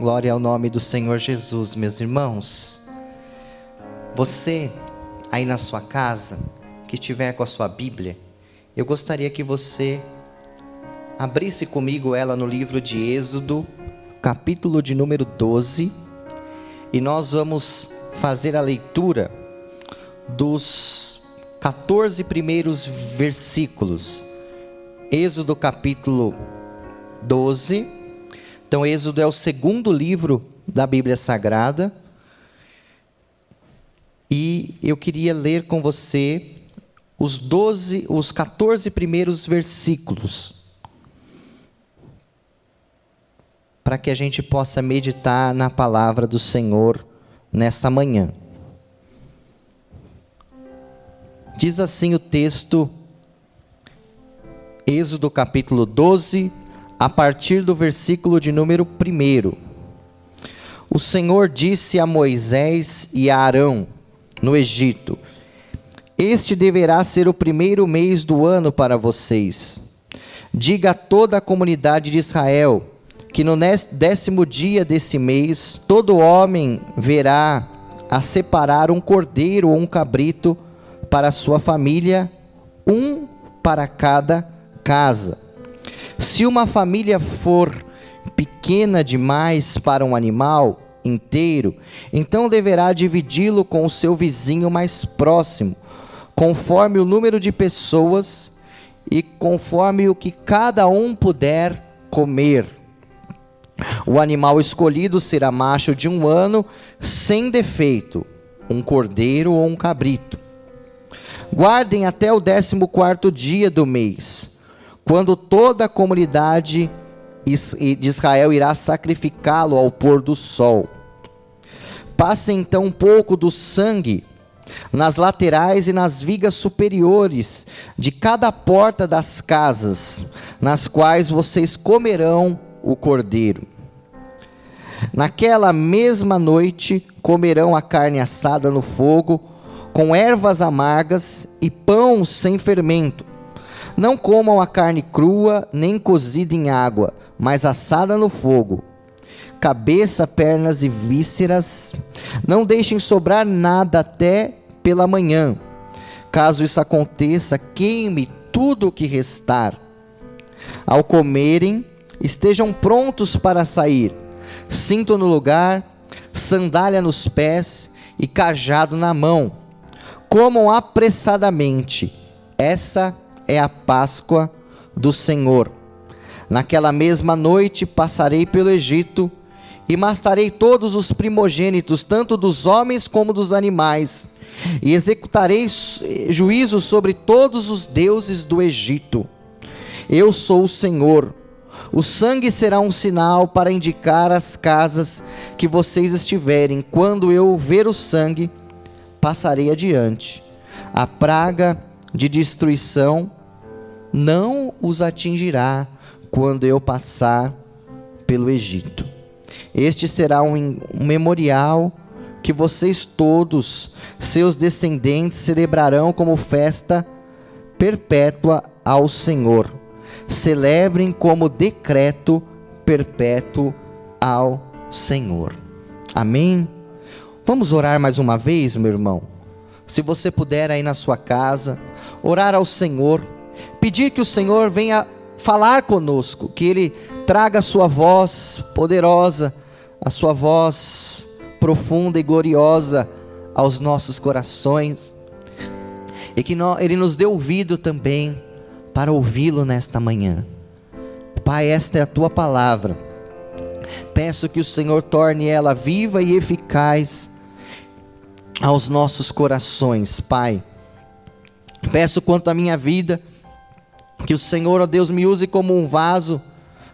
Glória ao nome do Senhor Jesus, meus irmãos. Você aí na sua casa, que estiver com a sua Bíblia, eu gostaria que você abrisse comigo ela no livro de Êxodo, capítulo de número 12, e nós vamos fazer a leitura dos 14 primeiros versículos. Êxodo capítulo 12 então, Êxodo é o segundo livro da Bíblia Sagrada. E eu queria ler com você os 12, os 14 primeiros versículos. Para que a gente possa meditar na palavra do Senhor nesta manhã. Diz assim o texto, Êxodo capítulo 12, a partir do versículo de número 1. O Senhor disse a Moisés e a Arão, no Egito: Este deverá ser o primeiro mês do ano para vocês. Diga a toda a comunidade de Israel que no décimo dia desse mês, todo homem verá a separar um cordeiro ou um cabrito para sua família, um para cada casa se uma família for pequena demais para um animal inteiro, então deverá dividi-lo com o seu vizinho mais próximo, conforme o número de pessoas e conforme o que cada um puder comer. O animal escolhido será macho de um ano, sem defeito, um cordeiro ou um cabrito. Guardem até o décimo quarto dia do mês quando toda a comunidade de Israel irá sacrificá-lo ao pôr do sol. Passe então um pouco do sangue nas laterais e nas vigas superiores de cada porta das casas, nas quais vocês comerão o cordeiro. Naquela mesma noite comerão a carne assada no fogo, com ervas amargas e pão sem fermento não comam a carne crua, nem cozida em água, mas assada no fogo. Cabeça, pernas e vísceras. Não deixem sobrar nada até pela manhã. Caso isso aconteça, queime tudo o que restar. Ao comerem, estejam prontos para sair. Cinto no lugar, sandália nos pés e cajado na mão. Comam apressadamente. Essa é a Páscoa do Senhor. Naquela mesma noite passarei pelo Egito e matarei todos os primogênitos, tanto dos homens como dos animais, e executarei juízo sobre todos os deuses do Egito. Eu sou o Senhor. O sangue será um sinal para indicar as casas que vocês estiverem. Quando eu ver o sangue, passarei adiante. A praga de destruição não os atingirá quando eu passar pelo Egito. Este será um, memorial que vocês todos, seus descendentes, celebrarão como festa perpétua ao Senhor. Celebrem como decreto perpétuo ao Senhor. Amém? Vamos orar mais uma vez, meu irmão? Se você puder aí na sua casa, orar ao Senhor pedir que o Senhor venha falar conosco, que Ele traga a sua voz poderosa, a sua voz profunda e gloriosa aos nossos corações, e que Ele nos dê ouvido também para ouvi-lo nesta manhã. Pai, esta é a tua palavra. Peço que o Senhor torne ela viva e eficaz aos nossos corações, Pai. Peço quanto à minha vida, que o Senhor, ó Deus, me use como um vaso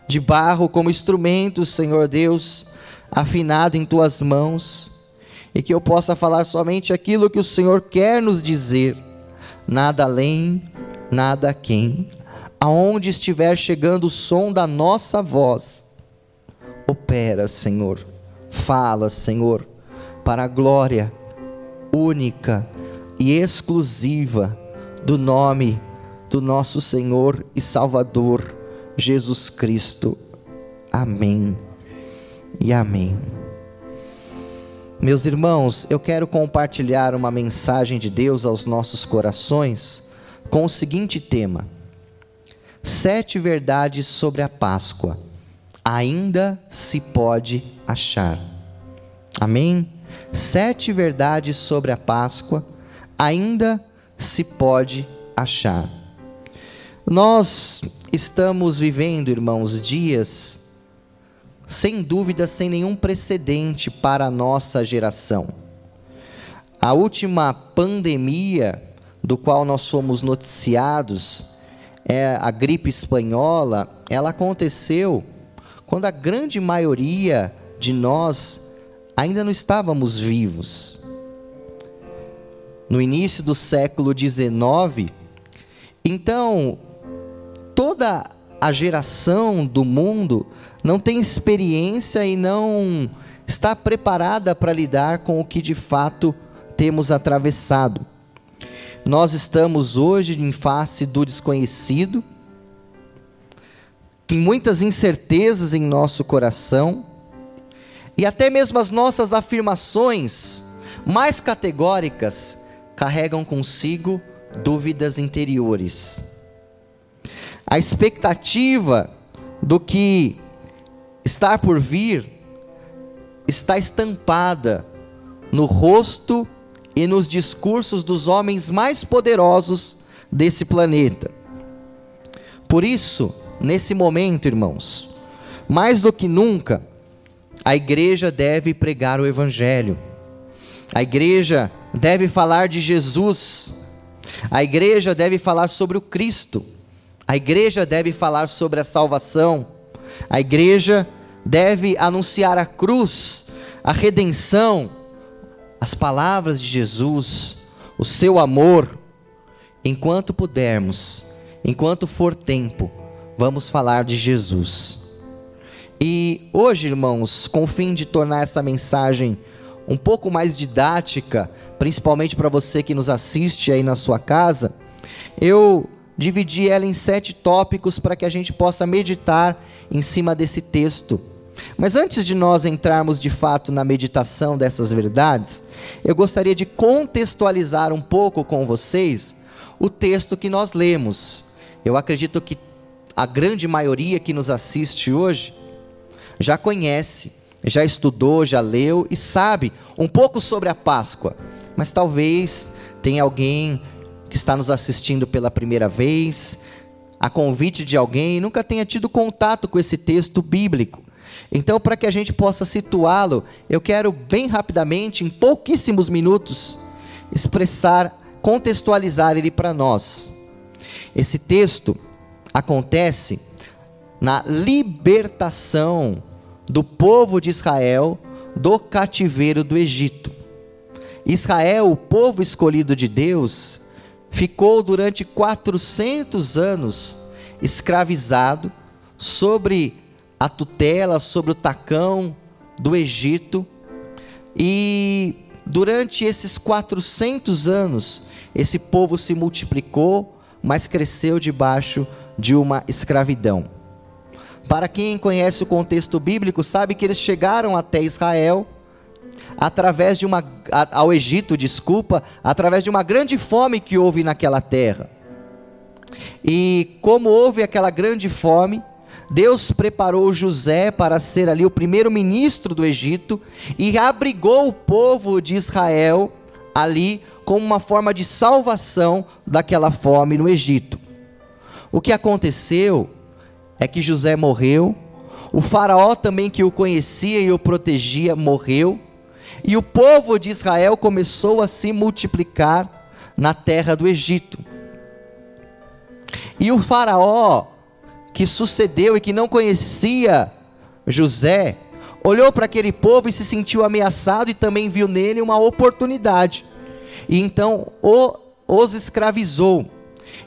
de barro, como instrumento, Senhor Deus, afinado em tuas mãos, e que eu possa falar somente aquilo que o Senhor quer nos dizer, nada além, nada quem. Aonde estiver chegando o som da nossa voz, opera, Senhor, fala, Senhor, para a glória única e exclusiva do nome do nosso Senhor e Salvador Jesus Cristo. Amém. e amém. Meus irmãos, eu quero compartilhar uma mensagem de Deus aos nossos corações com o seguinte tema: Sete verdades sobre a Páscoa. Ainda se pode achar. Amém? Sete verdades sobre a Páscoa. Ainda se pode achar. Nós estamos vivendo, irmãos, dias sem dúvida, sem nenhum precedente para a nossa geração. A última pandemia do qual nós fomos noticiados, é a gripe espanhola, ela aconteceu quando a grande maioria de nós ainda não estávamos vivos. No início do século XIX, então toda a geração do mundo não tem experiência e não está preparada para lidar com o que de fato temos atravessado. Nós estamos hoje em face do desconhecido, tem muitas incertezas em nosso coração, e até mesmo as nossas afirmações mais categóricas carregam consigo dúvidas interiores. A expectativa do que estar por vir está estampada no rosto e nos discursos dos homens mais poderosos desse planeta. Por isso, nesse momento, irmãos, mais do que nunca, a igreja deve pregar o Evangelho, a igreja deve falar de Jesus, a igreja deve falar sobre o Cristo, a igreja deve falar sobre a salvação, a igreja deve anunciar a cruz, a redenção, as palavras de Jesus, o seu amor. Enquanto pudermos, enquanto for tempo, vamos falar de Jesus. E hoje, irmãos, com o fim de tornar essa mensagem um pouco mais didática, principalmente para você que nos assiste aí na sua casa, eu dividi ela em sete tópicos para que a gente possa meditar em cima desse texto. Mas antes de nós entrarmos de fato na meditação dessas verdades, eu gostaria de contextualizar um pouco com vocês o texto que nós lemos. Eu acredito que a grande maioria que nos assiste hoje já conhece, já estudou, já leu e sabe um pouco sobre a Páscoa, mas talvez tenha alguém que está nos assistindo pela primeira vez, a convite de alguém, nunca tenha tido contato com esse texto bíblico. Então, para que a gente possa situá-lo, eu quero bem rapidamente, em pouquíssimos minutos, expressar, contextualizar ele para nós. Esse texto acontece na libertação do povo de Israel do cativeiro do Egito. Israel, o povo escolhido de Deus, ficou durante 400 anos escravizado sobre a tutela sobre o tacão do Egito. E durante esses 400 anos, esse povo se multiplicou, mas cresceu debaixo de uma escravidão. Para quem conhece o contexto bíblico, sabe que eles chegaram até Israel através de uma ao Egito, desculpa, através de uma grande fome que houve naquela terra. E como houve aquela grande fome, Deus preparou José para ser ali o primeiro ministro do Egito e abrigou o povo de Israel ali como uma forma de salvação daquela fome no Egito. O que aconteceu é que José morreu, o faraó também que o conhecia e o protegia morreu, e o povo de Israel começou a se multiplicar na terra do Egito. E o faraó que sucedeu e que não conhecia José, olhou para aquele povo e se sentiu ameaçado e também viu nele uma oportunidade. E então o, os escravizou.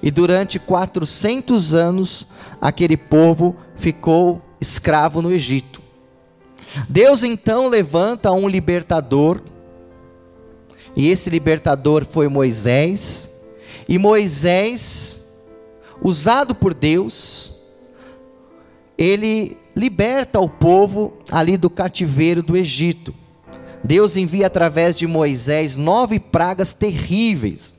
E durante 400 anos aquele povo ficou escravo no Egito. Deus então levanta um libertador, e esse libertador foi Moisés, e Moisés, usado por Deus, ele liberta o povo ali do cativeiro do Egito. Deus envia através de Moisés nove pragas terríveis,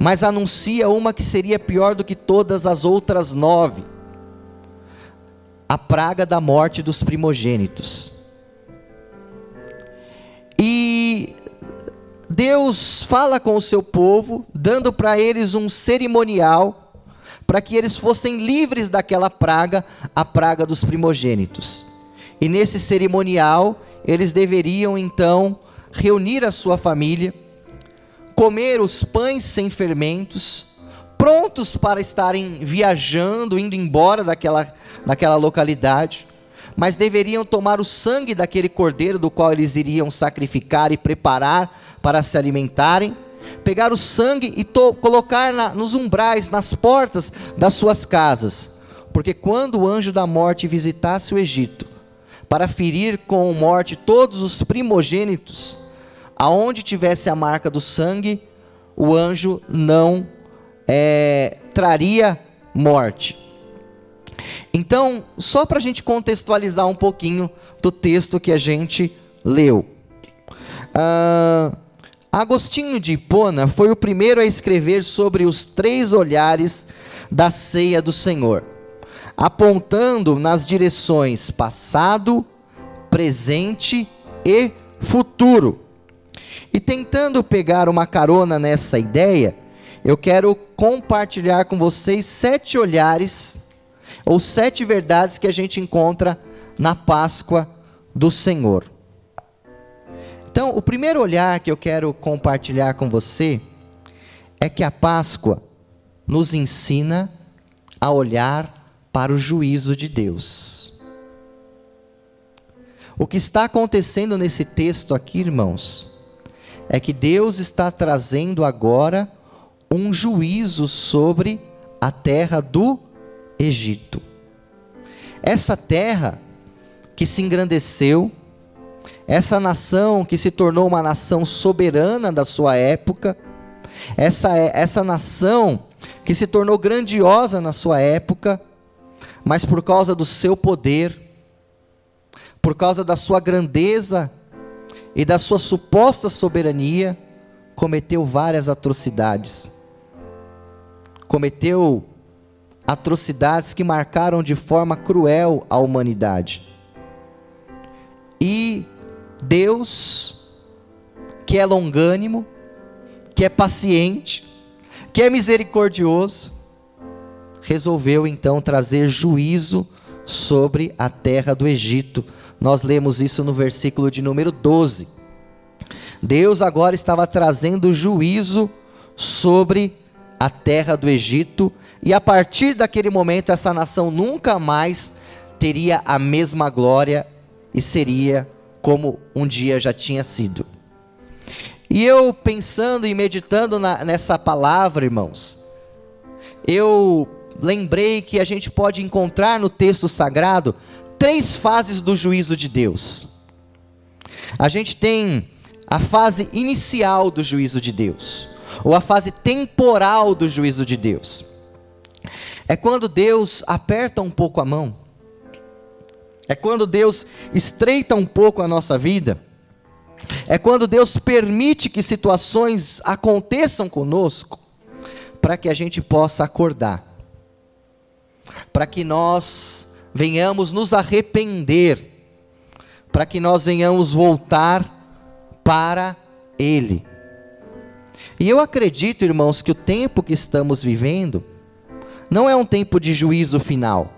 mas anuncia uma que seria pior do que todas as outras nove: a praga da morte dos primogênitos. E Deus fala com o seu povo, dando para eles um cerimonial, para que eles fossem livres daquela praga, a praga dos primogênitos. E nesse cerimonial, eles deveriam então reunir a sua família, comer os pães sem fermentos, prontos para estarem viajando, indo embora daquela, daquela localidade mas deveriam tomar o sangue daquele cordeiro do qual eles iriam sacrificar e preparar para se alimentarem, pegar o sangue e colocar na, nos umbrais, nas portas das suas casas, porque quando o anjo da morte visitasse o Egito, para ferir com morte todos os primogênitos, aonde tivesse a marca do sangue, o anjo não é, traria morte. Então, só para a gente contextualizar um pouquinho do texto que a gente leu. Uh, Agostinho de Hipona foi o primeiro a escrever sobre os três olhares da ceia do Senhor, apontando nas direções passado, presente e futuro. E tentando pegar uma carona nessa ideia, eu quero compartilhar com vocês sete olhares ou sete verdades que a gente encontra na Páscoa do Senhor. Então, o primeiro olhar que eu quero compartilhar com você é que a Páscoa nos ensina a olhar para o juízo de Deus. O que está acontecendo nesse texto aqui, irmãos, é que Deus está trazendo agora um juízo sobre a terra do Egito. Essa terra que se engrandeceu, essa nação que se tornou uma nação soberana da sua época, essa, essa nação que se tornou grandiosa na sua época, mas por causa do seu poder, por causa da sua grandeza e da sua suposta soberania, cometeu várias atrocidades. Cometeu atrocidades que marcaram de forma cruel a humanidade. E Deus, que é longânimo, que é paciente, que é misericordioso, resolveu então trazer juízo sobre a terra do Egito. Nós lemos isso no versículo de número 12. Deus agora estava trazendo juízo sobre a terra do Egito, e a partir daquele momento essa nação nunca mais teria a mesma glória e seria como um dia já tinha sido. E eu pensando e meditando na, nessa palavra, irmãos, eu lembrei que a gente pode encontrar no texto sagrado três fases do juízo de Deus. A gente tem a fase inicial do juízo de Deus ou a fase temporal do juízo de Deus. É quando Deus aperta um pouco a mão, é quando Deus estreita um pouco a nossa vida, é quando Deus permite que situações aconteçam conosco, para que a gente possa acordar, para que nós venhamos nos arrepender, para que nós venhamos voltar para Ele. E eu acredito, irmãos, que o tempo que estamos vivendo não é um tempo de juízo final,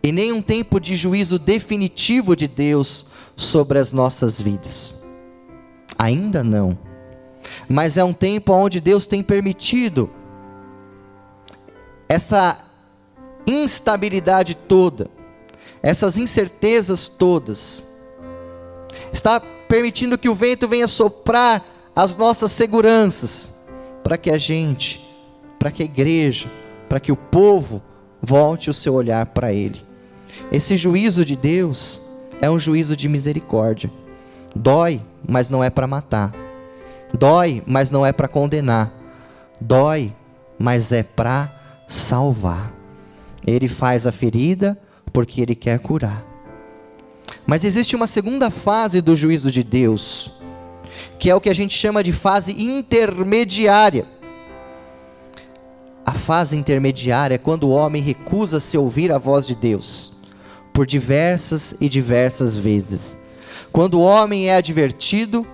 e nem um tempo de juízo definitivo de Deus sobre as nossas vidas. Ainda não. Mas é um tempo onde Deus tem permitido essa instabilidade toda, essas incertezas todas. Está permitindo que o vento venha soprar as nossas seguranças, para que a gente, para que a igreja, para que o povo volte o seu olhar para Ele. Esse juízo de Deus é um juízo de misericórdia. Dói, mas não é para matar. Dói, mas não é para condenar. Dói, mas é para salvar. Ele faz a ferida porque Ele quer curar. Mas existe uma segunda fase do juízo de Deus, que é o que a gente chama de fase intermediária. A fase intermediária é quando o homem recusa se ouvir a voz de Deus, por diversas e diversas vezes. Quando o homem é advertido,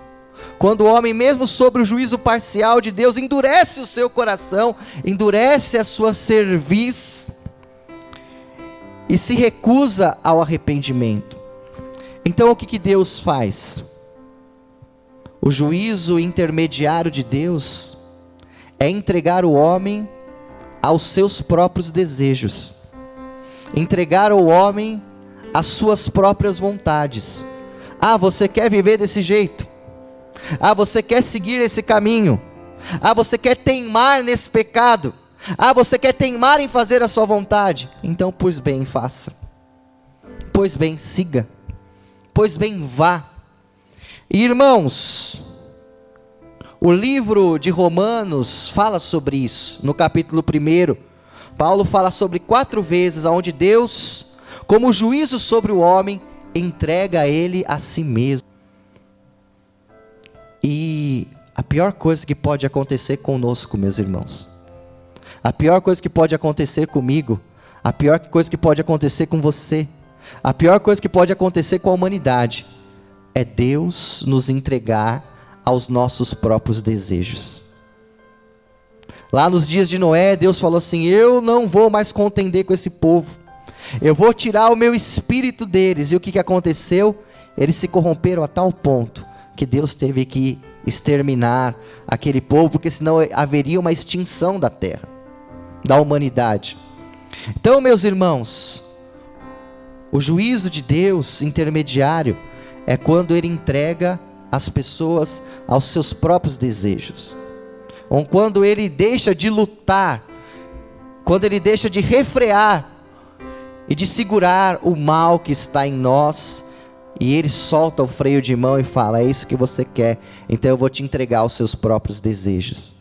quando o homem, mesmo sobre o juízo parcial de Deus, endurece o seu coração, endurece a sua cerviz e se recusa ao arrependimento. Então o que, que Deus faz? O juízo intermediário de Deus é entregar o homem aos seus próprios desejos, entregar o homem às suas próprias vontades. Ah, você quer viver desse jeito? Ah, você quer seguir esse caminho? Ah, você quer teimar nesse pecado? Ah, você quer teimar em fazer a sua vontade? Então, pois bem, faça. Pois bem, siga. Pois bem, vá. Irmãos, o livro de Romanos fala sobre isso, no capítulo 1. Paulo fala sobre quatro vezes onde Deus, como juízo sobre o homem, entrega ele a si mesmo. E a pior coisa que pode acontecer conosco, meus irmãos, a pior coisa que pode acontecer comigo, a pior coisa que pode acontecer com você, a pior coisa que pode acontecer com a humanidade, é Deus nos entregar aos nossos próprios desejos. Lá nos dias de Noé, Deus falou assim: Eu não vou mais contender com esse povo, eu vou tirar o meu espírito deles. E o que, que aconteceu? Eles se corromperam a tal ponto que Deus teve que exterminar aquele povo, porque senão haveria uma extinção da terra, da humanidade. Então, meus irmãos, o juízo de Deus intermediário é quando ele entrega as pessoas aos seus próprios desejos, ou quando ele deixa de lutar, quando ele deixa de refrear e de segurar o mal que está em nós e ele solta o freio de mão e fala: É isso que você quer, então eu vou te entregar aos seus próprios desejos.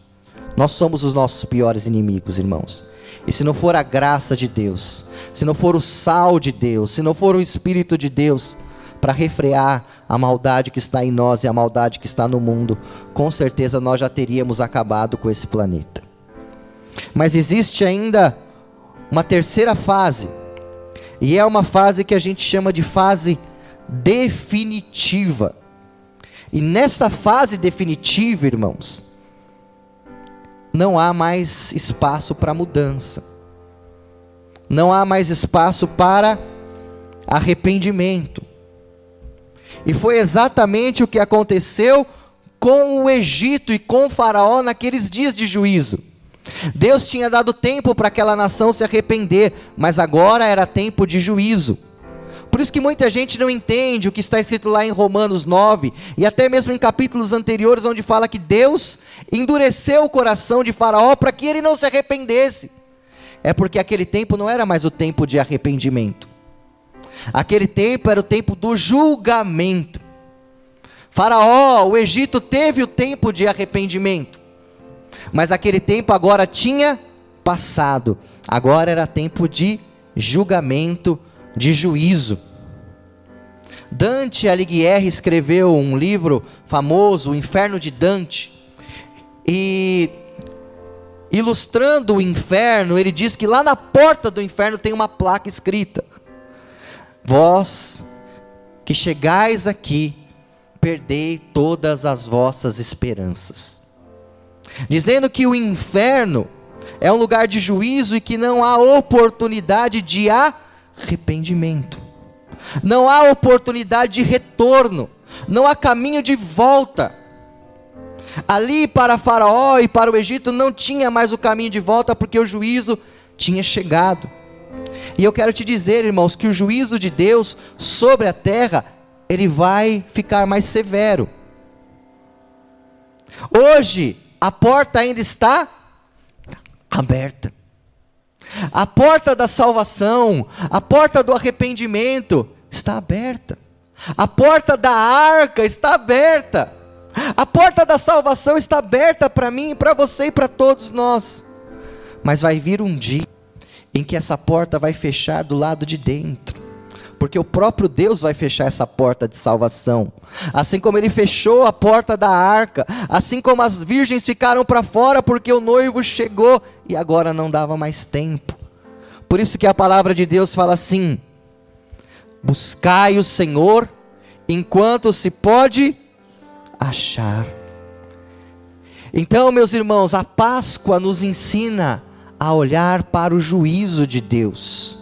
Nós somos os nossos piores inimigos, irmãos. E se não for a graça de Deus, se não for o sal de Deus, se não for o Espírito de Deus para refrear a maldade que está em nós e a maldade que está no mundo, com certeza nós já teríamos acabado com esse planeta. Mas existe ainda uma terceira fase, e é uma fase que a gente chama de fase definitiva. E nessa fase definitiva, irmãos, não há mais espaço para mudança. Não há mais espaço para arrependimento. E foi exatamente o que aconteceu com o Egito e com o Faraó naqueles dias de juízo. Deus tinha dado tempo para aquela nação se arrepender, mas agora era tempo de juízo. Por isso que muita gente não entende o que está escrito lá em Romanos 9 e até mesmo em capítulos anteriores onde fala que Deus endureceu o coração de Faraó para que ele não se arrependesse. É porque aquele tempo não era mais o tempo de arrependimento. Aquele tempo era o tempo do julgamento. Faraó, o Egito teve o tempo de arrependimento. Mas aquele tempo agora tinha passado. Agora era tempo de julgamento de juízo. Dante Alighieri escreveu um livro famoso, O Inferno de Dante, e ilustrando o inferno, ele diz que lá na porta do inferno tem uma placa escrita: Vós que chegais aqui, perdei todas as vossas esperanças. Dizendo que o inferno é um lugar de juízo e que não há oportunidade de arrependimento. Não há oportunidade de retorno, não há caminho de volta. Ali para Faraó e para o Egito não tinha mais o caminho de volta porque o juízo tinha chegado. E eu quero te dizer, irmãos, que o juízo de Deus sobre a terra, ele vai ficar mais severo. Hoje, a porta ainda está aberta. A porta da salvação, a porta do arrependimento está aberta. A porta da arca está aberta. A porta da salvação está aberta para mim, para você e para todos nós. Mas vai vir um dia em que essa porta vai fechar do lado de dentro. Porque o próprio Deus vai fechar essa porta de salvação. Assim como ele fechou a porta da arca, assim como as virgens ficaram para fora porque o noivo chegou e agora não dava mais tempo. Por isso que a palavra de Deus fala assim: Buscai o Senhor enquanto se pode achar. Então, meus irmãos, a Páscoa nos ensina a olhar para o juízo de Deus.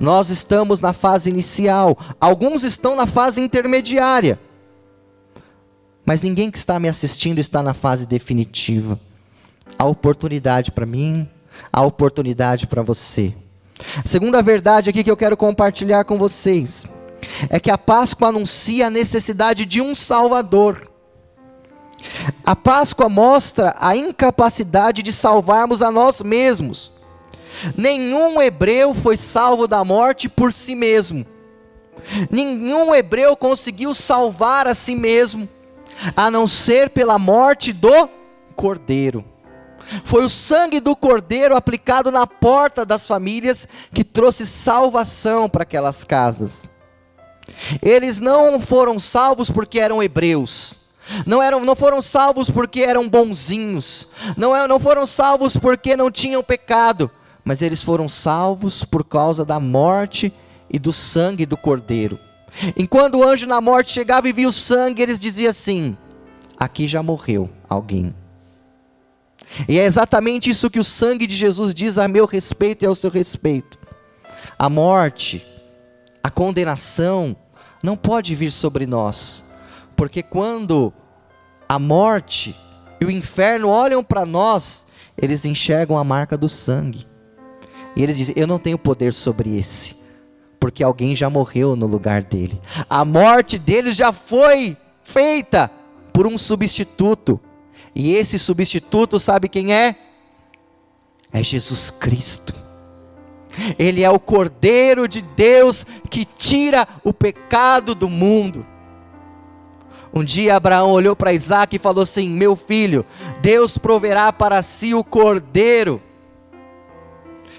Nós estamos na fase inicial, alguns estão na fase intermediária, mas ninguém que está me assistindo está na fase definitiva. Há oportunidade para mim, há oportunidade para você. A segunda verdade aqui que eu quero compartilhar com vocês é que a Páscoa anuncia a necessidade de um Salvador. A Páscoa mostra a incapacidade de salvarmos a nós mesmos. Nenhum hebreu foi salvo da morte por si mesmo. Nenhum hebreu conseguiu salvar a si mesmo, a não ser pela morte do cordeiro. Foi o sangue do cordeiro aplicado na porta das famílias que trouxe salvação para aquelas casas. Eles não foram salvos porque eram hebreus. Não, eram, não foram salvos porque eram bonzinhos. Não, é, não foram salvos porque não tinham pecado. Mas eles foram salvos por causa da morte e do sangue do cordeiro. Enquanto o anjo na morte chegava e via o sangue, eles diziam assim: Aqui já morreu alguém. E é exatamente isso que o sangue de Jesus diz a meu respeito e ao seu respeito. A morte, a condenação, não pode vir sobre nós, porque quando a morte e o inferno olham para nós, eles enxergam a marca do sangue. E eles dizem: Eu não tenho poder sobre esse, porque alguém já morreu no lugar dele. A morte dele já foi feita por um substituto. E esse substituto, sabe quem é? É Jesus Cristo. Ele é o Cordeiro de Deus que tira o pecado do mundo. Um dia Abraão olhou para Isaac e falou assim: Meu filho, Deus proverá para si o cordeiro.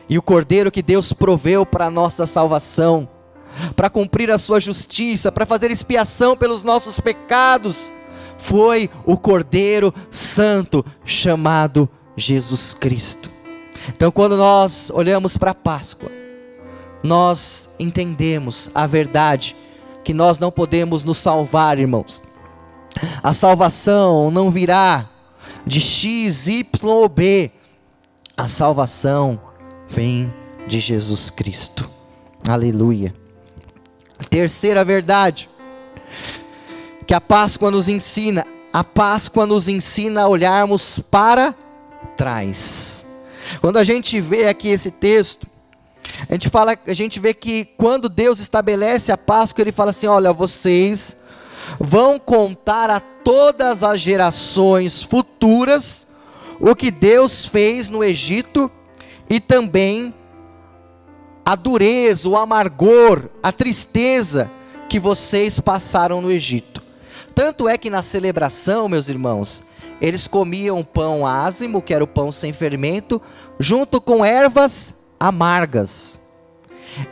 E o cordeiro que Deus proveu para a nossa salvação, para cumprir a sua justiça, para fazer expiação pelos nossos pecados, foi o cordeiro santo chamado Jesus Cristo. Então, quando nós olhamos para a Páscoa, nós entendemos a verdade que nós não podemos nos salvar, irmãos. A salvação não virá de X, Y ou B. A salvação vem de Jesus Cristo. Aleluia. Terceira verdade que a Páscoa nos ensina, a Páscoa nos ensina a olharmos para trás. Quando a gente vê aqui esse texto, a gente fala, a gente vê que quando Deus estabelece a Páscoa, ele fala assim: "Olha, vocês vão contar a todas as gerações futuras o que Deus fez no Egito e também a dureza, o amargor, a tristeza que vocês passaram no Egito. Tanto é que na celebração, meus irmãos, eles comiam pão ázimo, que era o pão sem fermento, junto com ervas amargas.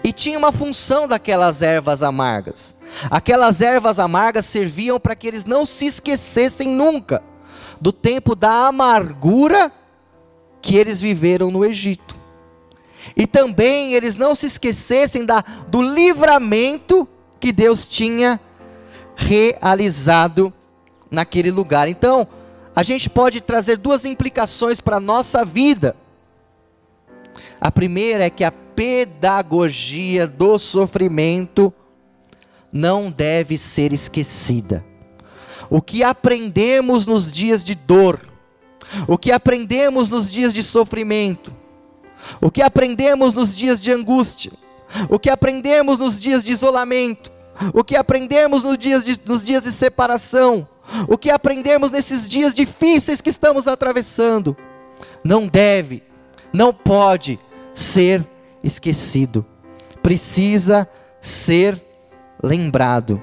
E tinha uma função daquelas ervas amargas. Aquelas ervas amargas serviam para que eles não se esquecessem nunca do tempo da amargura que eles viveram no Egito. E também eles não se esquecessem da, do livramento que Deus tinha realizado naquele lugar. Então, a gente pode trazer duas implicações para a nossa vida. A primeira é que a pedagogia do sofrimento não deve ser esquecida. O que aprendemos nos dias de dor, o que aprendemos nos dias de sofrimento, o que aprendemos nos dias de angústia, o que aprendemos nos dias de isolamento, o que aprendemos nos dias de, nos dias de separação, o que aprendemos nesses dias difíceis que estamos atravessando, não deve, não pode ser esquecido, precisa ser lembrado.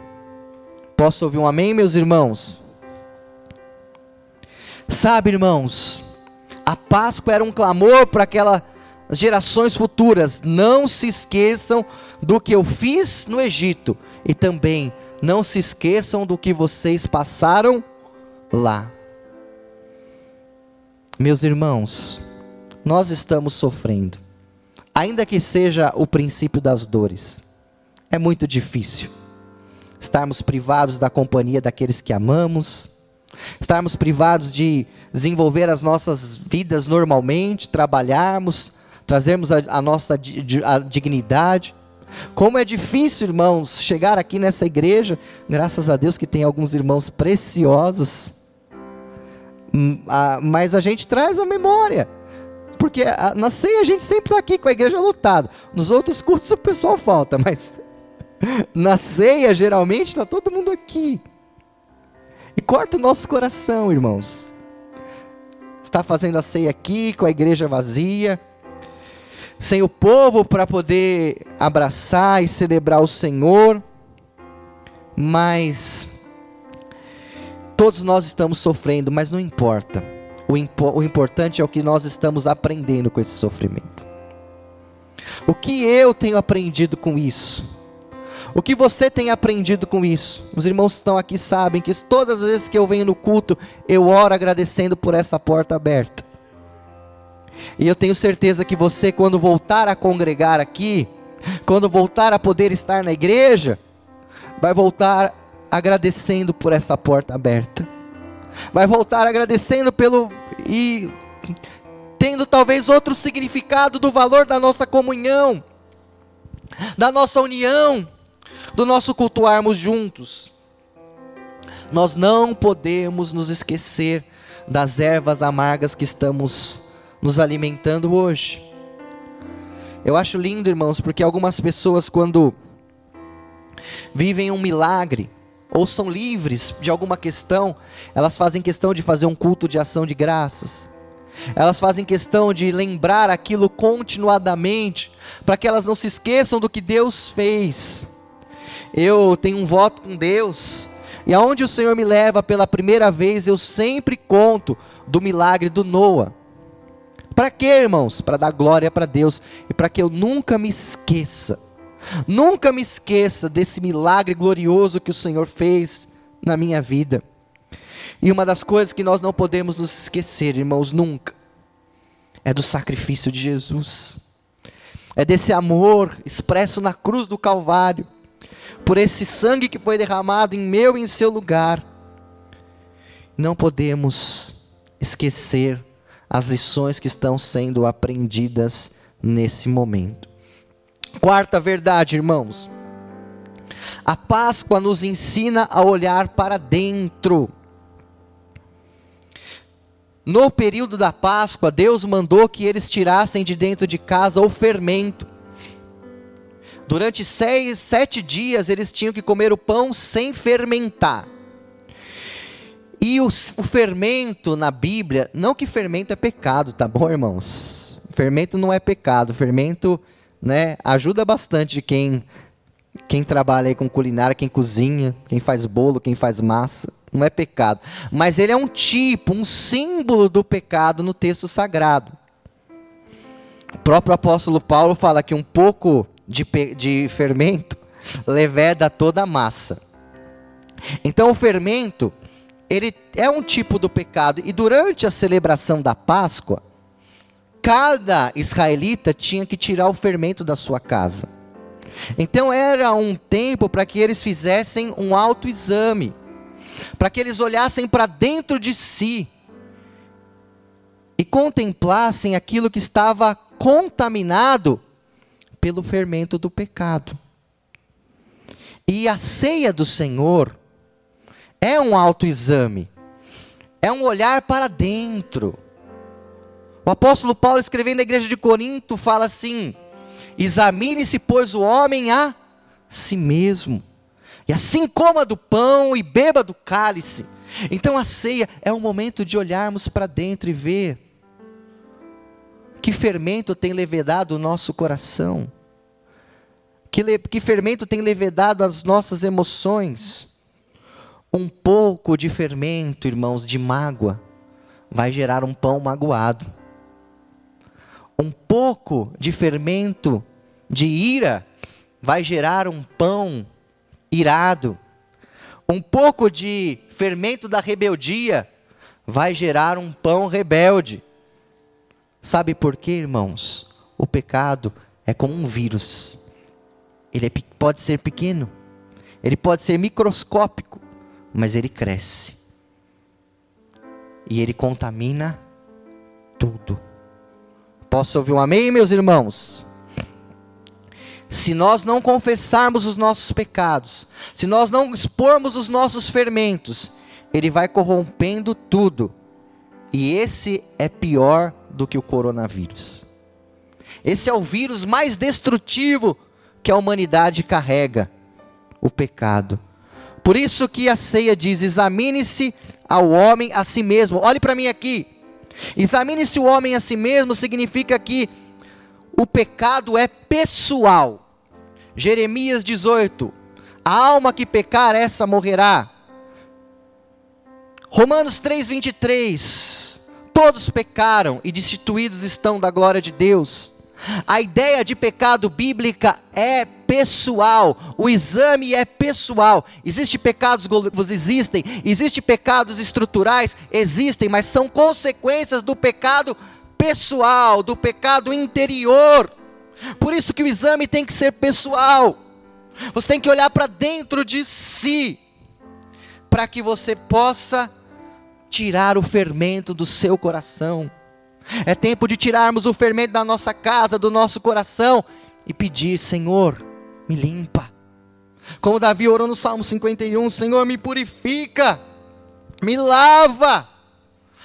Posso ouvir um amém, meus irmãos? Sabe, irmãos, a Páscoa era um clamor para aquela as gerações futuras, não se esqueçam do que eu fiz no Egito e também não se esqueçam do que vocês passaram lá. Meus irmãos, nós estamos sofrendo, ainda que seja o princípio das dores, é muito difícil estarmos privados da companhia daqueles que amamos, estarmos privados de desenvolver as nossas vidas normalmente, trabalharmos, trazermos a, a nossa a dignidade. Como é difícil, irmãos, chegar aqui nessa igreja, graças a Deus que tem alguns irmãos preciosos, hum, mas a gente traz a memória, porque na ceia a gente sempre está aqui com a igreja lotada, nos outros cultos o pessoal falta, mas na ceia geralmente está todo mundo aqui, e corta o nosso coração, irmãos, está fazendo a ceia aqui com a igreja vazia, sem o povo para poder abraçar e celebrar o Senhor, mas todos nós estamos sofrendo, mas não importa. O, impo o importante é o que nós estamos aprendendo com esse sofrimento. O que eu tenho aprendido com isso? O que você tem aprendido com isso? Os irmãos que estão aqui sabem que todas as vezes que eu venho no culto, eu oro agradecendo por essa porta aberta. E eu tenho certeza que você, quando voltar a congregar aqui, quando voltar a poder estar na igreja, vai voltar agradecendo por essa porta aberta. Vai voltar agradecendo pelo e tendo talvez outro significado do valor da nossa comunhão, da nossa união, do nosso cultuarmos juntos. Nós não podemos nos esquecer das ervas amargas que estamos nos alimentando hoje. Eu acho lindo, irmãos, porque algumas pessoas, quando vivem um milagre, ou são livres de alguma questão, elas fazem questão de fazer um culto de ação de graças. Elas fazem questão de lembrar aquilo continuadamente, para que elas não se esqueçam do que Deus fez. Eu tenho um voto com Deus, e aonde o Senhor me leva pela primeira vez, eu sempre conto do milagre do Noa. Para quê, irmãos? Para dar glória para Deus e para que eu nunca me esqueça. Nunca me esqueça desse milagre glorioso que o Senhor fez na minha vida. E uma das coisas que nós não podemos nos esquecer, irmãos, nunca, é do sacrifício de Jesus. É desse amor expresso na cruz do Calvário, por esse sangue que foi derramado em meu e em seu lugar. Não podemos esquecer as lições que estão sendo aprendidas nesse momento. Quarta verdade, irmãos. A Páscoa nos ensina a olhar para dentro. No período da Páscoa, Deus mandou que eles tirassem de dentro de casa o fermento. Durante seis, sete dias eles tinham que comer o pão sem fermentar. E o, o, fermento na Bíblia, não que fermento é pecado, tá bom, irmãos? Fermento não é pecado, fermento, né, ajuda bastante quem quem trabalha com culinária, quem cozinha, quem faz bolo, quem faz massa, não é pecado. Mas ele é um tipo, um símbolo do pecado no texto sagrado. O próprio apóstolo Paulo fala que um pouco de, de fermento leveda toda a massa. Então o fermento ele é um tipo do pecado. E durante a celebração da Páscoa, cada israelita tinha que tirar o fermento da sua casa. Então era um tempo para que eles fizessem um autoexame, para que eles olhassem para dentro de si e contemplassem aquilo que estava contaminado pelo fermento do pecado. E a ceia do Senhor é um autoexame, é um olhar para dentro. O apóstolo Paulo, escrevendo na igreja de Corinto, fala assim: examine-se, pois, o homem a si mesmo, e assim coma do pão e beba do cálice. Então a ceia é um momento de olharmos para dentro e ver que fermento tem levedado o nosso coração, que, que fermento tem levedado as nossas emoções um pouco de fermento, irmãos, de mágoa, vai gerar um pão magoado. Um pouco de fermento de ira vai gerar um pão irado. Um pouco de fermento da rebeldia vai gerar um pão rebelde. Sabe por quê, irmãos? O pecado é como um vírus. Ele é, pode ser pequeno, ele pode ser microscópico, mas ele cresce. E ele contamina tudo. Posso ouvir um amém, meus irmãos? Se nós não confessarmos os nossos pecados, se nós não expormos os nossos fermentos, ele vai corrompendo tudo. E esse é pior do que o coronavírus. Esse é o vírus mais destrutivo que a humanidade carrega, o pecado. Por isso que a ceia diz: examine-se ao homem a si mesmo. Olhe para mim aqui. Examine-se o homem a si mesmo significa que o pecado é pessoal. Jeremias 18: A alma que pecar, essa morrerá. Romanos 3:23 Todos pecaram e destituídos estão da glória de Deus. A ideia de pecado bíblica é pessoal, o exame é pessoal. Existem pecados existem, existem pecados estruturais, existem, mas são consequências do pecado pessoal, do pecado interior. Por isso que o exame tem que ser pessoal. Você tem que olhar para dentro de si, para que você possa tirar o fermento do seu coração. É tempo de tirarmos o fermento da nossa casa, do nosso coração e pedir: Senhor, me limpa. Como Davi orou no Salmo 51, Senhor, me purifica, me lava.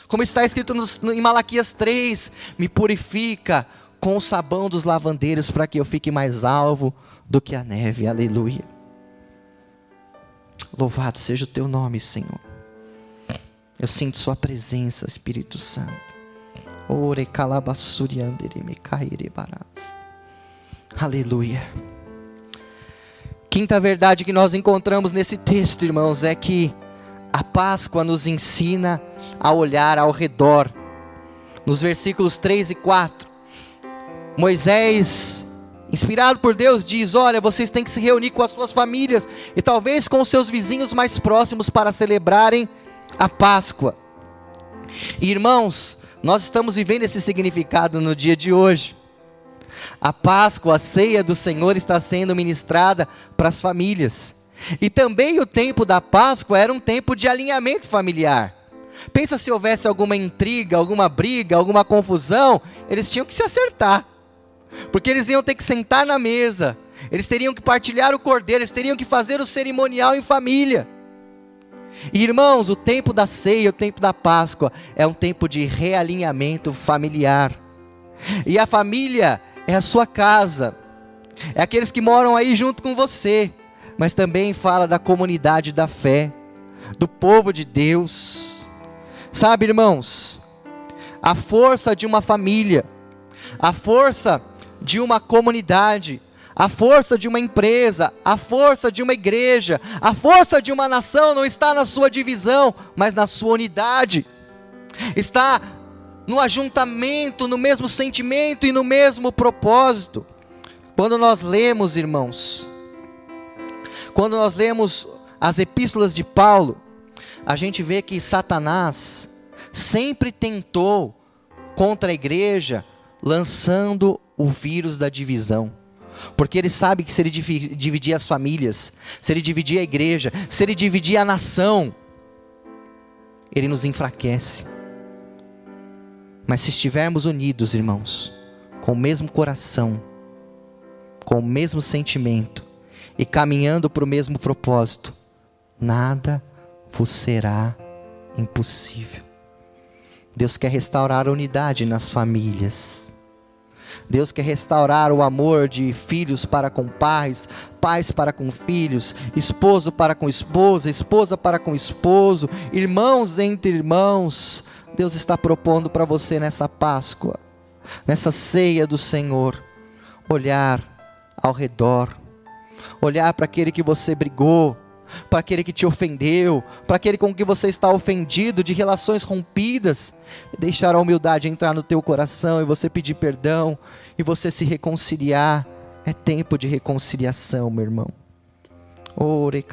Como está escrito em Malaquias 3, me purifica com o sabão dos lavandeiros para que eu fique mais alvo do que a neve. Aleluia. Louvado seja o teu nome, Senhor. Eu sinto Sua presença, Espírito Santo. Ore Aleluia. Quinta verdade que nós encontramos nesse texto, irmãos, é que a Páscoa nos ensina a olhar ao redor. Nos versículos 3 e 4, Moisés, inspirado por Deus, diz: Olha, vocês têm que se reunir com as suas famílias e talvez com os seus vizinhos mais próximos para celebrarem a Páscoa. Irmãos, nós estamos vivendo esse significado no dia de hoje. A Páscoa, a ceia do Senhor está sendo ministrada para as famílias. E também o tempo da Páscoa era um tempo de alinhamento familiar. Pensa se houvesse alguma intriga, alguma briga, alguma confusão, eles tinham que se acertar. Porque eles iam ter que sentar na mesa, eles teriam que partilhar o cordeiro, eles teriam que fazer o cerimonial em família. Irmãos, o tempo da ceia, o tempo da Páscoa, é um tempo de realinhamento familiar. E a família é a sua casa, é aqueles que moram aí junto com você, mas também fala da comunidade da fé, do povo de Deus. Sabe, irmãos, a força de uma família, a força de uma comunidade, a força de uma empresa, a força de uma igreja, a força de uma nação não está na sua divisão, mas na sua unidade. Está no ajuntamento, no mesmo sentimento e no mesmo propósito. Quando nós lemos, irmãos, quando nós lemos as epístolas de Paulo, a gente vê que Satanás sempre tentou contra a igreja, lançando o vírus da divisão. Porque ele sabe que se ele dividir as famílias, se ele dividir a igreja, se ele dividir a nação, ele nos enfraquece. Mas se estivermos unidos, irmãos, com o mesmo coração, com o mesmo sentimento e caminhando para o mesmo propósito, nada vos será impossível. Deus quer restaurar a unidade nas famílias. Deus quer restaurar o amor de filhos para com pais, pais para com filhos, esposo para com esposa, esposa para com esposo, irmãos entre irmãos. Deus está propondo para você nessa Páscoa, nessa ceia do Senhor, olhar ao redor, olhar para aquele que você brigou, para aquele que te ofendeu, para aquele com que você está ofendido, de relações rompidas. Deixar a humildade entrar no teu coração e você pedir perdão e você se reconciliar. É tempo de reconciliação, meu irmão. Ore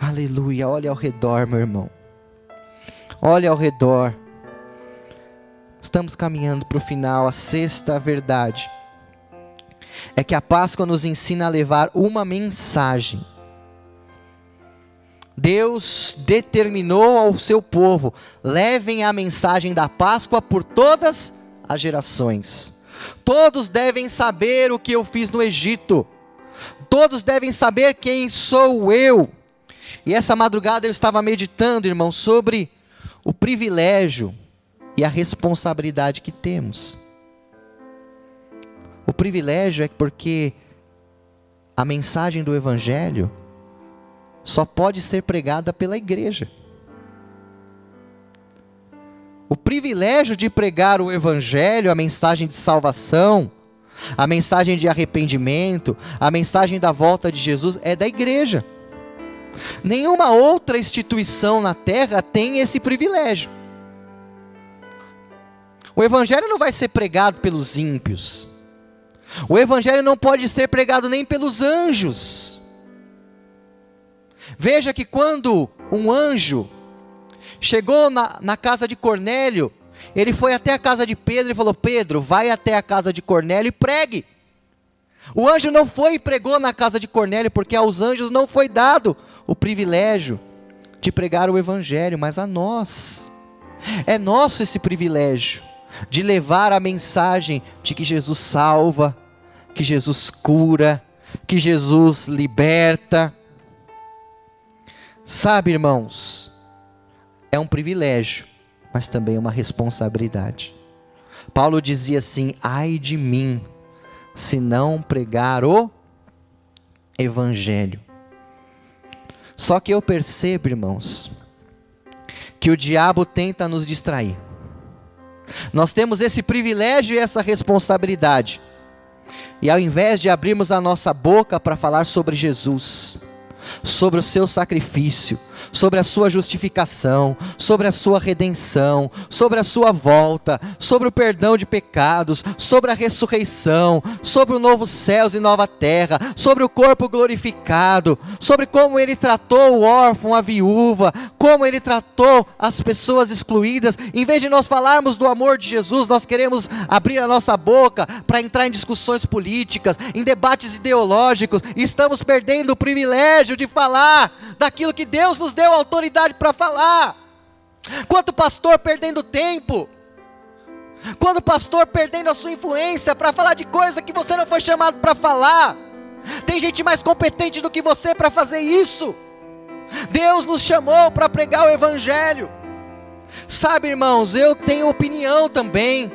Aleluia. Olha ao redor, meu irmão. Olha ao redor. Estamos caminhando para o final, a sexta verdade é que a Páscoa nos ensina a levar uma mensagem. Deus determinou ao seu povo: levem a mensagem da Páscoa por todas as gerações. Todos devem saber o que eu fiz no Egito. Todos devem saber quem sou eu. E essa madrugada eu estava meditando, irmão, sobre o privilégio e a responsabilidade que temos. O privilégio é porque a mensagem do Evangelho só pode ser pregada pela igreja. O privilégio de pregar o Evangelho, a mensagem de salvação, a mensagem de arrependimento, a mensagem da volta de Jesus é da igreja. Nenhuma outra instituição na terra tem esse privilégio. O Evangelho não vai ser pregado pelos ímpios. O Evangelho não pode ser pregado nem pelos anjos. Veja que quando um anjo chegou na, na casa de Cornélio, ele foi até a casa de Pedro e falou: Pedro, vai até a casa de Cornélio e pregue. O anjo não foi e pregou na casa de Cornélio, porque aos anjos não foi dado o privilégio de pregar o Evangelho, mas a nós. É nosso esse privilégio de levar a mensagem de que Jesus salva, que Jesus cura, que Jesus liberta. Sabe, irmãos, é um privilégio, mas também uma responsabilidade. Paulo dizia assim: ai de mim, se não pregar o Evangelho. Só que eu percebo, irmãos, que o diabo tenta nos distrair. Nós temos esse privilégio e essa responsabilidade e ao invés de abrirmos a nossa boca para falar sobre Jesus, sobre o seu sacrifício, sobre a sua justificação, sobre a sua redenção, sobre a sua volta, sobre o perdão de pecados, sobre a ressurreição, sobre o novo céus e nova terra, sobre o corpo glorificado, sobre como ele tratou o órfão, a viúva, como ele tratou as pessoas excluídas. Em vez de nós falarmos do amor de Jesus, nós queremos abrir a nossa boca para entrar em discussões políticas, em debates ideológicos, e estamos perdendo o privilégio de falar daquilo que Deus nos deu autoridade para falar. Quanto pastor perdendo tempo, quando pastor perdendo a sua influência para falar de coisa que você não foi chamado para falar. Tem gente mais competente do que você para fazer isso. Deus nos chamou para pregar o evangelho. Sabe, irmãos, eu tenho opinião também.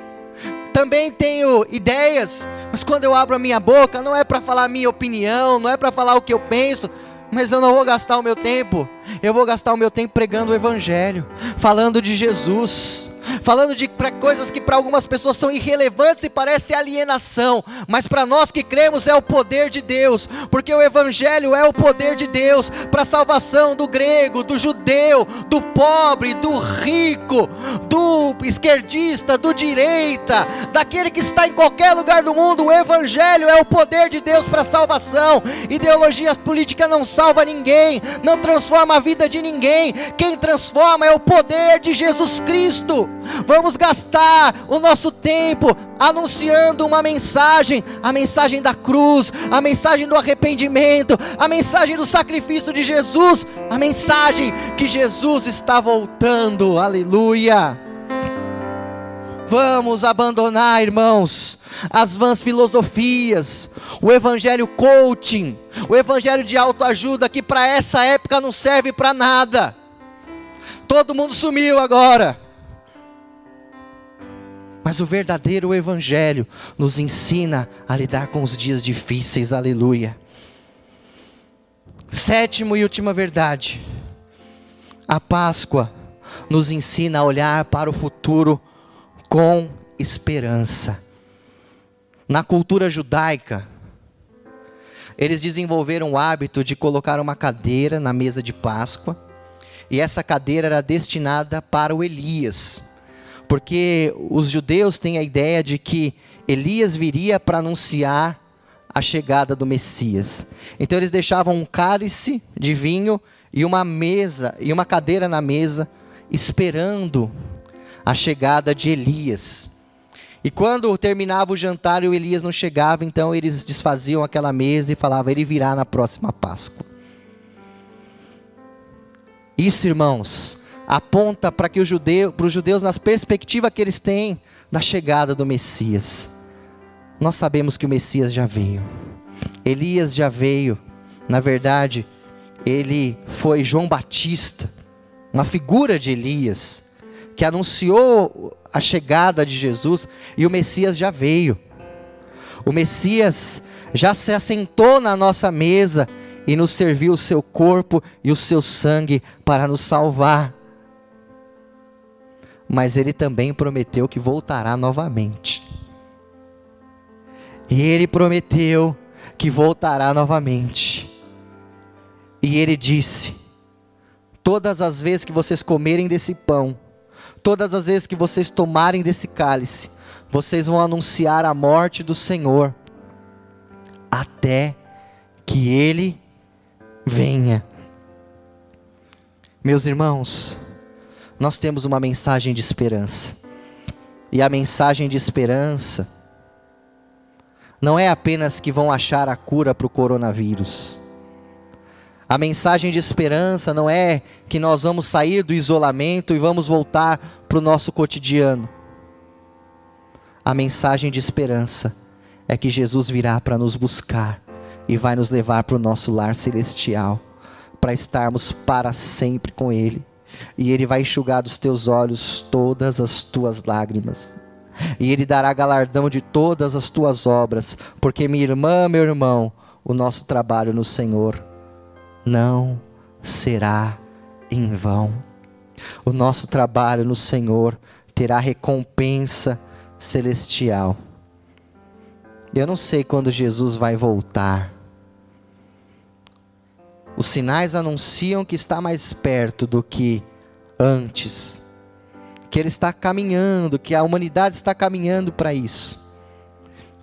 Também tenho ideias, mas quando eu abro a minha boca, não é para falar a minha opinião, não é para falar o que eu penso, mas eu não vou gastar o meu tempo, eu vou gastar o meu tempo pregando o Evangelho, falando de Jesus falando de pra coisas que para algumas pessoas são irrelevantes e parece alienação, mas para nós que cremos é o poder de Deus, porque o evangelho é o poder de Deus para a salvação do grego, do judeu, do pobre, do rico, do esquerdista, do direita, daquele que está em qualquer lugar do mundo. O evangelho é o poder de Deus para a salvação. Ideologias políticas não salva ninguém, não transforma a vida de ninguém. Quem transforma é o poder de Jesus Cristo. Vamos gastar o nosso tempo anunciando uma mensagem, a mensagem da cruz, a mensagem do arrependimento, a mensagem do sacrifício de Jesus, a mensagem que Jesus está voltando. Aleluia. Vamos abandonar, irmãos, as vãs filosofias, o evangelho coaching, o evangelho de autoajuda que para essa época não serve para nada. Todo mundo sumiu agora. Mas o verdadeiro Evangelho nos ensina a lidar com os dias difíceis, aleluia. Sétimo e última verdade: a Páscoa nos ensina a olhar para o futuro com esperança. Na cultura judaica, eles desenvolveram o hábito de colocar uma cadeira na mesa de Páscoa, e essa cadeira era destinada para o Elias, porque os judeus têm a ideia de que Elias viria para anunciar a chegada do Messias. Então eles deixavam um cálice de vinho e uma mesa e uma cadeira na mesa esperando a chegada de Elias. E quando terminava o jantar e o Elias não chegava, então eles desfaziam aquela mesa e falavam: ele virá na próxima Páscoa. Isso, irmãos, aponta para que os judeus, para os judeus, na perspectiva que eles têm da chegada do Messias. Nós sabemos que o Messias já veio. Elias já veio. Na verdade, ele foi João Batista, uma figura de Elias, que anunciou a chegada de Jesus e o Messias já veio. O Messias já se assentou na nossa mesa e nos serviu o seu corpo e o seu sangue para nos salvar. Mas ele também prometeu que voltará novamente. E ele prometeu que voltará novamente. E ele disse: Todas as vezes que vocês comerem desse pão, todas as vezes que vocês tomarem desse cálice, vocês vão anunciar a morte do Senhor, até que ele venha. Meus irmãos, nós temos uma mensagem de esperança. E a mensagem de esperança não é apenas que vão achar a cura para o coronavírus. A mensagem de esperança não é que nós vamos sair do isolamento e vamos voltar para o nosso cotidiano. A mensagem de esperança é que Jesus virá para nos buscar e vai nos levar para o nosso lar celestial, para estarmos para sempre com Ele. E Ele vai enxugar dos teus olhos todas as tuas lágrimas. E Ele dará galardão de todas as tuas obras, porque minha irmã, meu irmão, o nosso trabalho no Senhor não será em vão. O nosso trabalho no Senhor terá recompensa celestial. Eu não sei quando Jesus vai voltar. Os sinais anunciam que está mais perto do que antes, que ele está caminhando, que a humanidade está caminhando para isso.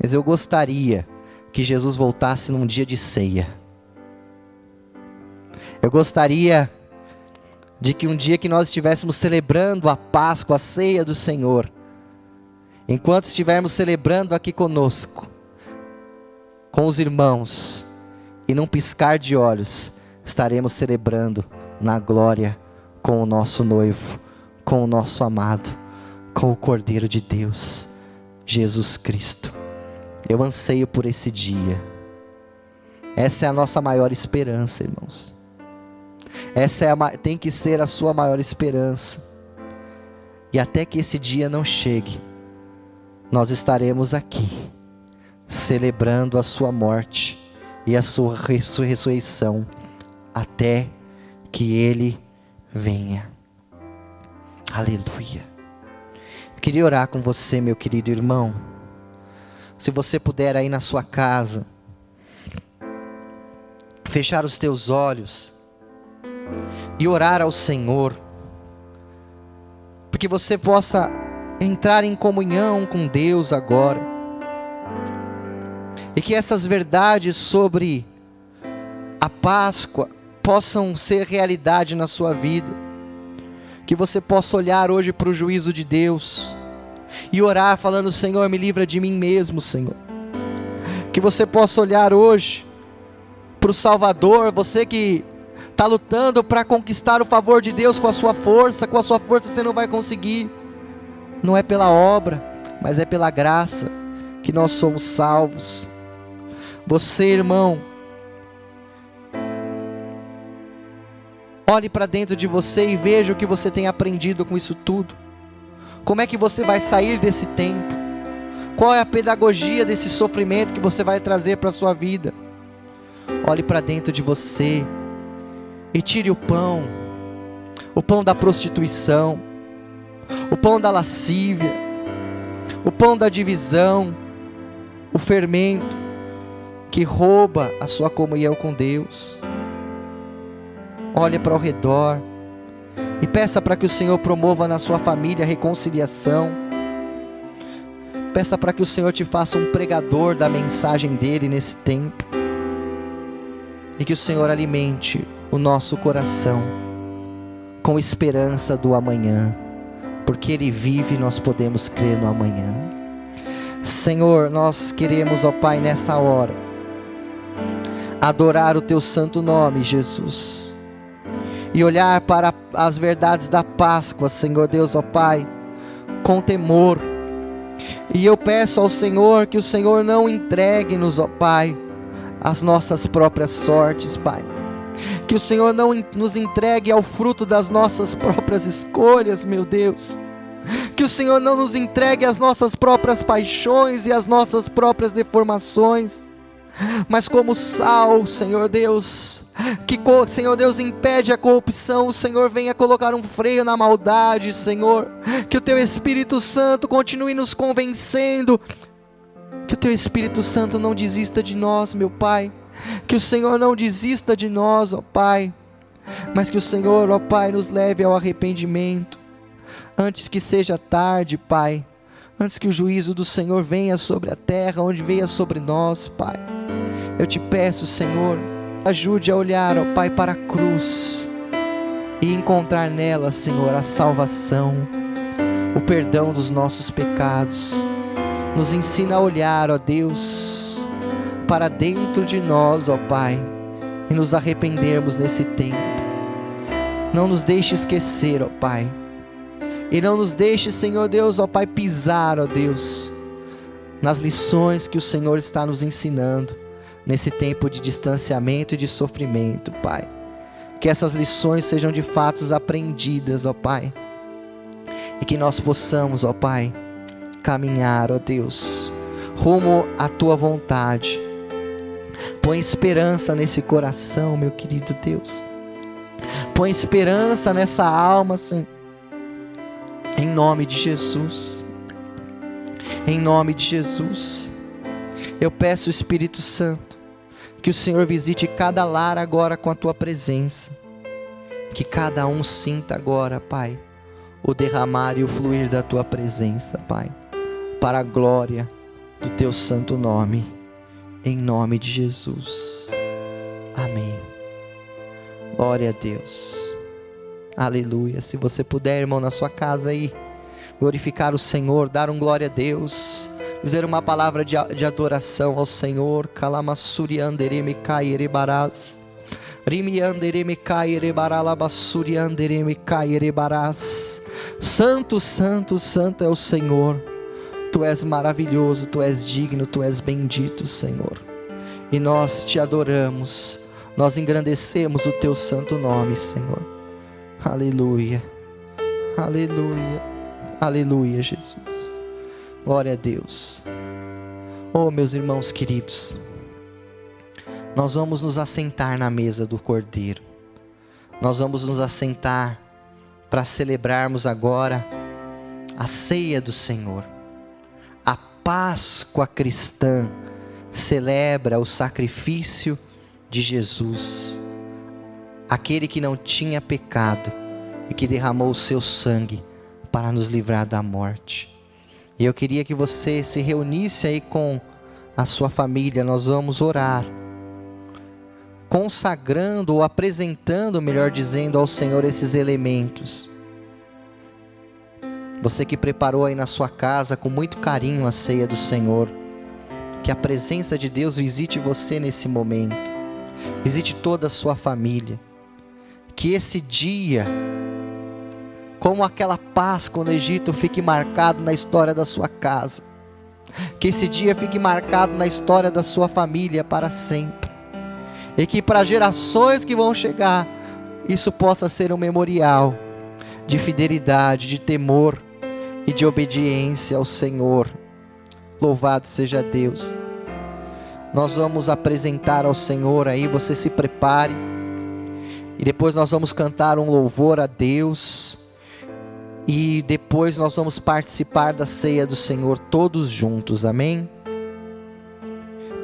Mas eu gostaria que Jesus voltasse num dia de ceia. Eu gostaria de que um dia que nós estivéssemos celebrando a Páscoa, a ceia do Senhor, enquanto estivermos celebrando aqui conosco, com os irmãos, e num piscar de olhos, estaremos celebrando na glória com o nosso noivo, com o nosso amado, com o Cordeiro de Deus, Jesus Cristo. Eu anseio por esse dia. Essa é a nossa maior esperança, irmãos. Essa é a, tem que ser a sua maior esperança. E até que esse dia não chegue, nós estaremos aqui, celebrando a sua morte e a sua ressurreição até que Ele venha. Aleluia. Eu queria orar com você, meu querido irmão. Se você puder aí na sua casa, fechar os teus olhos e orar ao Senhor, porque você possa entrar em comunhão com Deus agora, e que essas verdades sobre a Páscoa, possam ser realidade na sua vida. Que você possa olhar hoje para o juízo de Deus e orar falando: Senhor, me livra de mim mesmo, Senhor. Que você possa olhar hoje para o Salvador, você que está lutando para conquistar o favor de Deus com a sua força, com a sua força você não vai conseguir. Não é pela obra, mas é pela graça que nós somos salvos. Você, irmão, Olhe para dentro de você e veja o que você tem aprendido com isso tudo. Como é que você vai sair desse tempo? Qual é a pedagogia desse sofrimento que você vai trazer para a sua vida? Olhe para dentro de você e tire o pão, o pão da prostituição, o pão da lascívia, o pão da divisão, o fermento que rouba a sua comunhão com Deus. Olhe para o redor e peça para que o Senhor promova na sua família a reconciliação. Peça para que o Senhor te faça um pregador da mensagem dele nesse tempo. E que o Senhor alimente o nosso coração com esperança do amanhã, porque Ele vive e nós podemos crer no amanhã. Senhor, nós queremos, ó Pai, nessa hora, adorar o Teu santo nome, Jesus, e olhar para as verdades da Páscoa, Senhor Deus, ó Pai, com temor. E eu peço ao Senhor que o Senhor não entregue-nos, ó Pai, as nossas próprias sortes, Pai que o Senhor não nos entregue ao fruto das nossas próprias escolhas, meu Deus. Que o Senhor não nos entregue as nossas próprias paixões e as nossas próprias deformações. Mas como sal, Senhor Deus, que Senhor Deus impede a corrupção, o Senhor venha colocar um freio na maldade, Senhor. Que o teu Espírito Santo continue nos convencendo. Que o teu Espírito Santo não desista de nós, meu Pai que o Senhor não desista de nós, ó Pai, mas que o Senhor, ó Pai, nos leve ao arrependimento, antes que seja tarde, Pai, antes que o juízo do Senhor venha sobre a terra, onde venha sobre nós, Pai. Eu te peço, Senhor, ajude a olhar, ó Pai, para a cruz e encontrar nela, Senhor, a salvação, o perdão dos nossos pecados. Nos ensina a olhar, ó Deus, para dentro de nós, ó Pai, e nos arrependermos nesse tempo. Não nos deixe esquecer, ó Pai. E não nos deixe, Senhor Deus, ó Pai, pisar, ó Deus, nas lições que o Senhor está nos ensinando nesse tempo de distanciamento e de sofrimento, Pai. Que essas lições sejam de fato aprendidas, ó Pai. E que nós possamos, ó Pai, caminhar, ó Deus, rumo à tua vontade Põe esperança nesse coração, meu querido Deus. Põe esperança nessa alma, Senhor. Em nome de Jesus. Em nome de Jesus. Eu peço, Espírito Santo, que o Senhor visite cada lar agora com a tua presença. Que cada um sinta agora, Pai, o derramar e o fluir da tua presença, Pai, para a glória do teu santo nome em nome de Jesus. Amém. Glória a Deus. Aleluia. Se você puder, irmão, na sua casa aí, glorificar o Senhor, dar um glória a Deus, dizer uma palavra de, de adoração ao Senhor. Kalamassuri andereme kaierebarás. Rimi andereme kaierebaralabassuri andereme kaierebarás. Santo, santo, santo é o Senhor Tu és maravilhoso, tu és digno, tu és bendito, Senhor. E nós te adoramos, nós engrandecemos o teu santo nome, Senhor. Aleluia, aleluia, aleluia, Jesus. Glória a Deus. Oh, meus irmãos queridos, nós vamos nos assentar na mesa do Cordeiro. Nós vamos nos assentar para celebrarmos agora a ceia do Senhor. Páscoa cristã celebra o sacrifício de Jesus, aquele que não tinha pecado e que derramou o seu sangue para nos livrar da morte. E eu queria que você se reunisse aí com a sua família, nós vamos orar, consagrando ou apresentando, melhor dizendo, ao Senhor esses elementos você que preparou aí na sua casa com muito carinho a ceia do Senhor. Que a presença de Deus visite você nesse momento. Visite toda a sua família. Que esse dia, como aquela Páscoa no Egito, fique marcado na história da sua casa. Que esse dia fique marcado na história da sua família para sempre. E que para gerações que vão chegar, isso possa ser um memorial de fidelidade, de temor, e de obediência ao Senhor. Louvado seja Deus. Nós vamos apresentar ao Senhor aí, você se prepare. E depois nós vamos cantar um louvor a Deus. E depois nós vamos participar da ceia do Senhor todos juntos. Amém?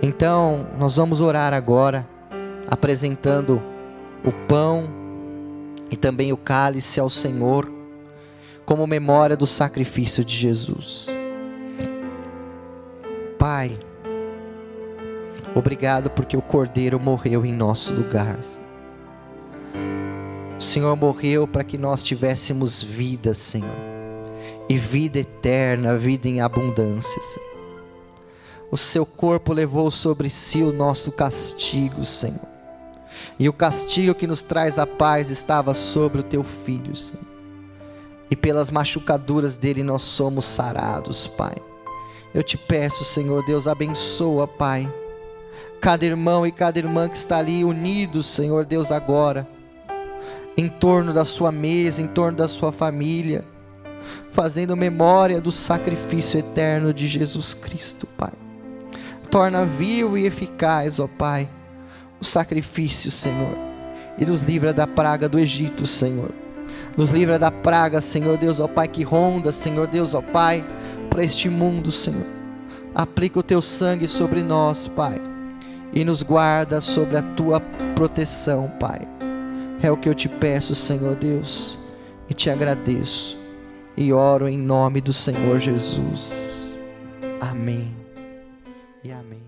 Então, nós vamos orar agora, apresentando o pão e também o cálice ao Senhor, como memória do sacrifício de Jesus. Pai, obrigado porque o Cordeiro morreu em nosso lugar. O Senhor morreu para que nós tivéssemos vida, Senhor, e vida eterna, vida em abundância. Senhor. O seu corpo levou sobre si o nosso castigo, Senhor. E o castigo que nos traz a paz estava sobre o teu filho, Senhor. E pelas machucaduras dele nós somos sarados, Pai. Eu te peço, Senhor Deus, abençoa, Pai, cada irmão e cada irmã que está ali unidos, Senhor Deus, agora em torno da sua mesa, em torno da sua família, fazendo memória do sacrifício eterno de Jesus Cristo, Pai. Torna vivo e eficaz, ó Pai, o sacrifício, Senhor, e nos livra da praga do Egito, Senhor. Nos livra da praga, Senhor Deus, ó Pai, que ronda, Senhor Deus, ó Pai, para este mundo, Senhor. Aplica o teu sangue sobre nós, Pai, e nos guarda sobre a tua proteção, Pai é o que eu te peço, Senhor Deus, e te agradeço. E oro em nome do Senhor Jesus. Amém e amém.